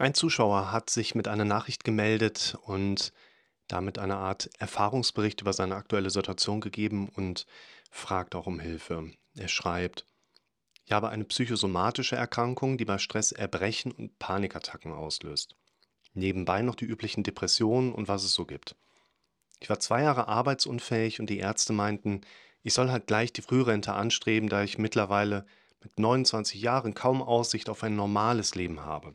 Ein Zuschauer hat sich mit einer Nachricht gemeldet und damit eine Art Erfahrungsbericht über seine aktuelle Situation gegeben und fragt auch um Hilfe. Er schreibt, ich habe eine psychosomatische Erkrankung, die bei Stress Erbrechen und Panikattacken auslöst. Nebenbei noch die üblichen Depressionen und was es so gibt. Ich war zwei Jahre arbeitsunfähig und die Ärzte meinten, ich soll halt gleich die Frührente anstreben, da ich mittlerweile mit 29 Jahren kaum Aussicht auf ein normales Leben habe.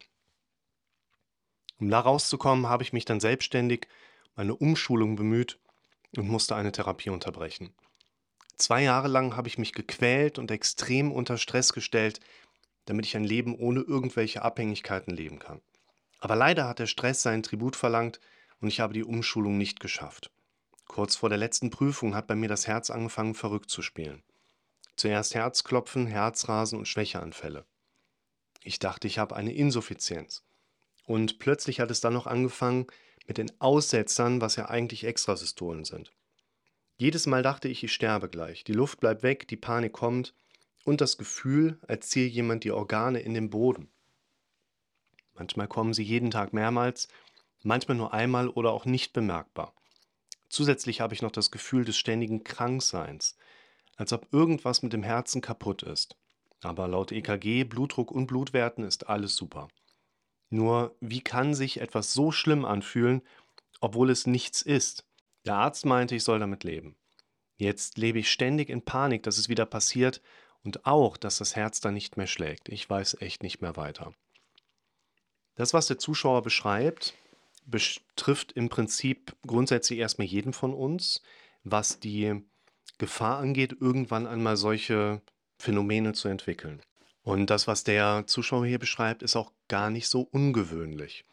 Um da rauszukommen, habe ich mich dann selbstständig meine Umschulung bemüht und musste eine Therapie unterbrechen. Zwei Jahre lang habe ich mich gequält und extrem unter Stress gestellt, damit ich ein Leben ohne irgendwelche Abhängigkeiten leben kann. Aber leider hat der Stress seinen Tribut verlangt und ich habe die Umschulung nicht geschafft. Kurz vor der letzten Prüfung hat bei mir das Herz angefangen verrückt zu spielen. Zuerst Herzklopfen, Herzrasen und Schwächeanfälle. Ich dachte, ich habe eine Insuffizienz. Und plötzlich hat es dann noch angefangen mit den Aussetzern, was ja eigentlich Extrasystolen sind. Jedes Mal dachte ich, ich sterbe gleich. Die Luft bleibt weg, die Panik kommt und das Gefühl, als ziehe jemand die Organe in den Boden. Manchmal kommen sie jeden Tag mehrmals, manchmal nur einmal oder auch nicht bemerkbar. Zusätzlich habe ich noch das Gefühl des ständigen Krankseins, als ob irgendwas mit dem Herzen kaputt ist. Aber laut EKG, Blutdruck und Blutwerten ist alles super. Nur wie kann sich etwas so schlimm anfühlen, obwohl es nichts ist? Der Arzt meinte, ich soll damit leben. Jetzt lebe ich ständig in Panik, dass es wieder passiert und auch, dass das Herz dann nicht mehr schlägt. Ich weiß echt nicht mehr weiter. Das, was der Zuschauer beschreibt, betrifft im Prinzip grundsätzlich erstmal jeden von uns, was die Gefahr angeht, irgendwann einmal solche Phänomene zu entwickeln. Und das, was der Zuschauer hier beschreibt, ist auch gar nicht so ungewöhnlich.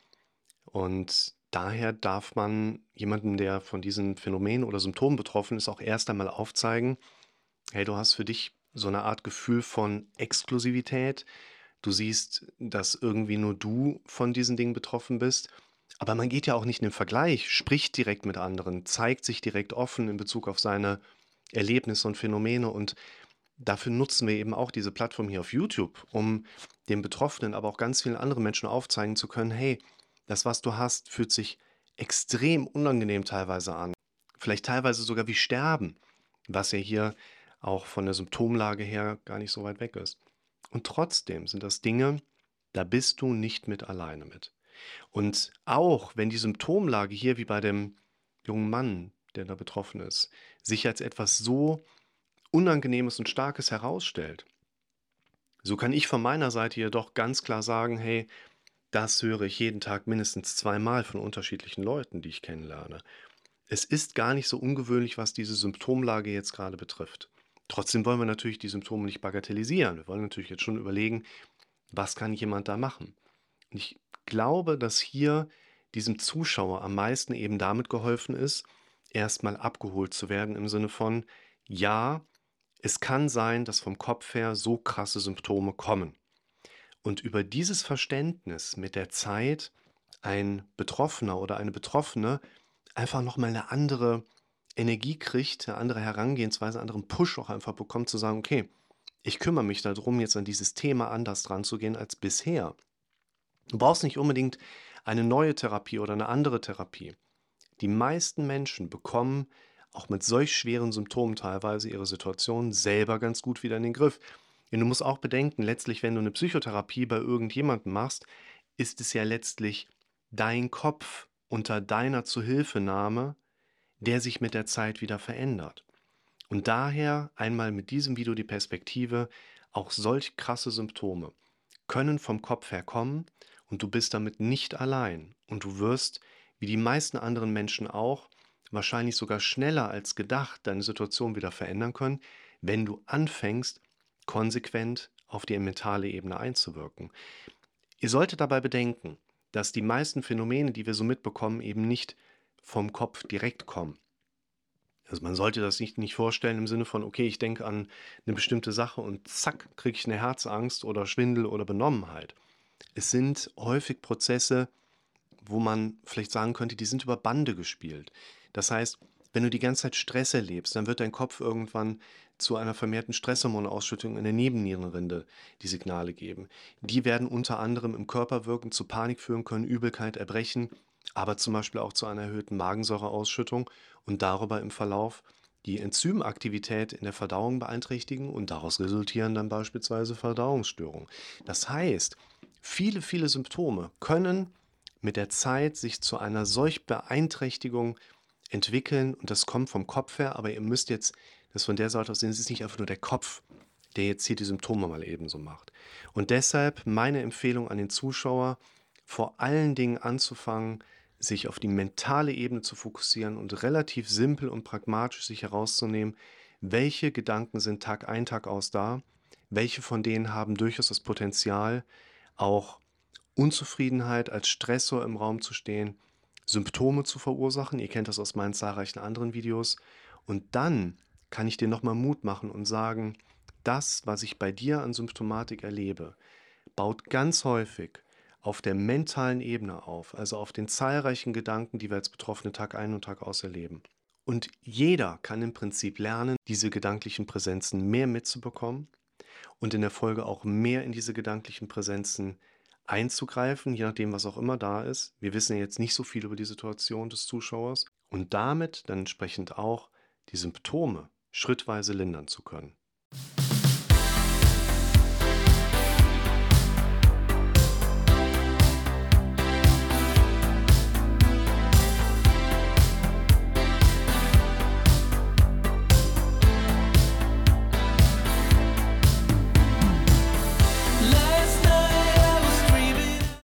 Und daher darf man jemandem, der von diesen Phänomenen oder Symptomen betroffen ist, auch erst einmal aufzeigen, hey, du hast für dich so eine Art Gefühl von Exklusivität. Du siehst, dass irgendwie nur du von diesen Dingen betroffen bist. Aber man geht ja auch nicht in den Vergleich, spricht direkt mit anderen, zeigt sich direkt offen in Bezug auf seine Erlebnisse und Phänomene. Und dafür nutzen wir eben auch diese Plattform hier auf YouTube, um den Betroffenen, aber auch ganz vielen anderen Menschen aufzeigen zu können, hey, das, was du hast, fühlt sich extrem unangenehm teilweise an. Vielleicht teilweise sogar wie Sterben, was ja hier auch von der Symptomlage her gar nicht so weit weg ist. Und trotzdem sind das Dinge, da bist du nicht mit alleine mit. Und auch wenn die Symptomlage hier wie bei dem jungen Mann, der da betroffen ist, sich als etwas so Unangenehmes und Starkes herausstellt, so kann ich von meiner Seite jedoch ganz klar sagen, hey, das höre ich jeden Tag mindestens zweimal von unterschiedlichen Leuten, die ich kennenlerne. Es ist gar nicht so ungewöhnlich, was diese Symptomlage jetzt gerade betrifft. Trotzdem wollen wir natürlich die Symptome nicht bagatellisieren. Wir wollen natürlich jetzt schon überlegen, was kann jemand da machen. Und ich glaube, dass hier diesem Zuschauer am meisten eben damit geholfen ist, erstmal abgeholt zu werden im Sinne von, ja, es kann sein, dass vom Kopf her so krasse Symptome kommen. Und über dieses Verständnis mit der Zeit ein Betroffener oder eine Betroffene einfach nochmal eine andere Energie kriegt, eine andere Herangehensweise, einen anderen Push auch einfach bekommt, zu sagen, okay, ich kümmere mich darum, jetzt an dieses Thema anders dran zu gehen als bisher. Du brauchst nicht unbedingt eine neue Therapie oder eine andere Therapie. Die meisten Menschen bekommen auch mit solch schweren Symptomen teilweise ihre Situation selber ganz gut wieder in den Griff. Denn du musst auch bedenken, letztlich, wenn du eine Psychotherapie bei irgendjemandem machst, ist es ja letztlich dein Kopf unter deiner Zuhilfenahme, der sich mit der Zeit wieder verändert. Und daher einmal mit diesem Video die Perspektive, auch solch krasse Symptome können vom Kopf her kommen und du bist damit nicht allein und du wirst, wie die meisten anderen Menschen auch, wahrscheinlich sogar schneller als gedacht deine Situation wieder verändern können, wenn du anfängst, konsequent auf die mentale Ebene einzuwirken. Ihr solltet dabei bedenken, dass die meisten Phänomene, die wir so mitbekommen, eben nicht vom Kopf direkt kommen. Also man sollte das nicht, nicht vorstellen im Sinne von, okay, ich denke an eine bestimmte Sache und zack, kriege ich eine Herzangst oder Schwindel oder Benommenheit. Es sind häufig Prozesse, wo man vielleicht sagen könnte, die sind über Bande gespielt. Das heißt, Wenn du die ganze Zeit Stress erlebst, dann wird dein Kopf irgendwann zu einer vermehrten Stresshormonausschüttung in der Nebennierenrinde die Signale geben. Die werden unter anderem im Körper wirken, zu Panik führen können, Übelkeit, Erbrechen, aber zum Beispiel auch zu einer erhöhten Magensäureausschüttung und darüber im Verlauf die Enzymaktivität in der Verdauung beeinträchtigen und daraus resultieren dann beispielsweise Verdauungsstörungen. Das heißt, viele, viele Symptome können mit der Zeit sich zu einer solch Beeinträchtigung entwickeln und das kommt vom Kopf her, aber ihr müsst jetzt das von der Seite aus sehen, es ist nicht einfach nur der Kopf, der jetzt hier die Symptome mal ebenso macht. Und deshalb meine Empfehlung an den Zuschauer, vor allen Dingen anzufangen, sich auf die mentale Ebene zu fokussieren und relativ simpel und pragmatisch sich herauszunehmen, welche Gedanken sind Tag ein, Tag aus da, welche von denen haben durchaus das Potenzial, auch Unzufriedenheit als Stressor im Raum zu stehen, Symptome zu verursachen. Ihr kennt das aus meinen zahlreichen anderen Videos. Und dann kann ich dir nochmal Mut machen und sagen, das, was ich bei dir an Symptomatik erlebe, baut ganz häufig auf der mentalen Ebene auf, also auf den zahlreichen Gedanken, die wir als Betroffene Tag ein und Tag aus erleben. Und jeder kann im Prinzip lernen, diese gedanklichen Präsenzen mehr mitzubekommen und in der Folge auch mehr in diese gedanklichen Präsenzen einzugreifen, je nachdem, was auch immer da ist. Wir wissen ja jetzt nicht so viel über die Situation des Zuschauers und damit dann entsprechend auch die Symptome schrittweise lindern zu können.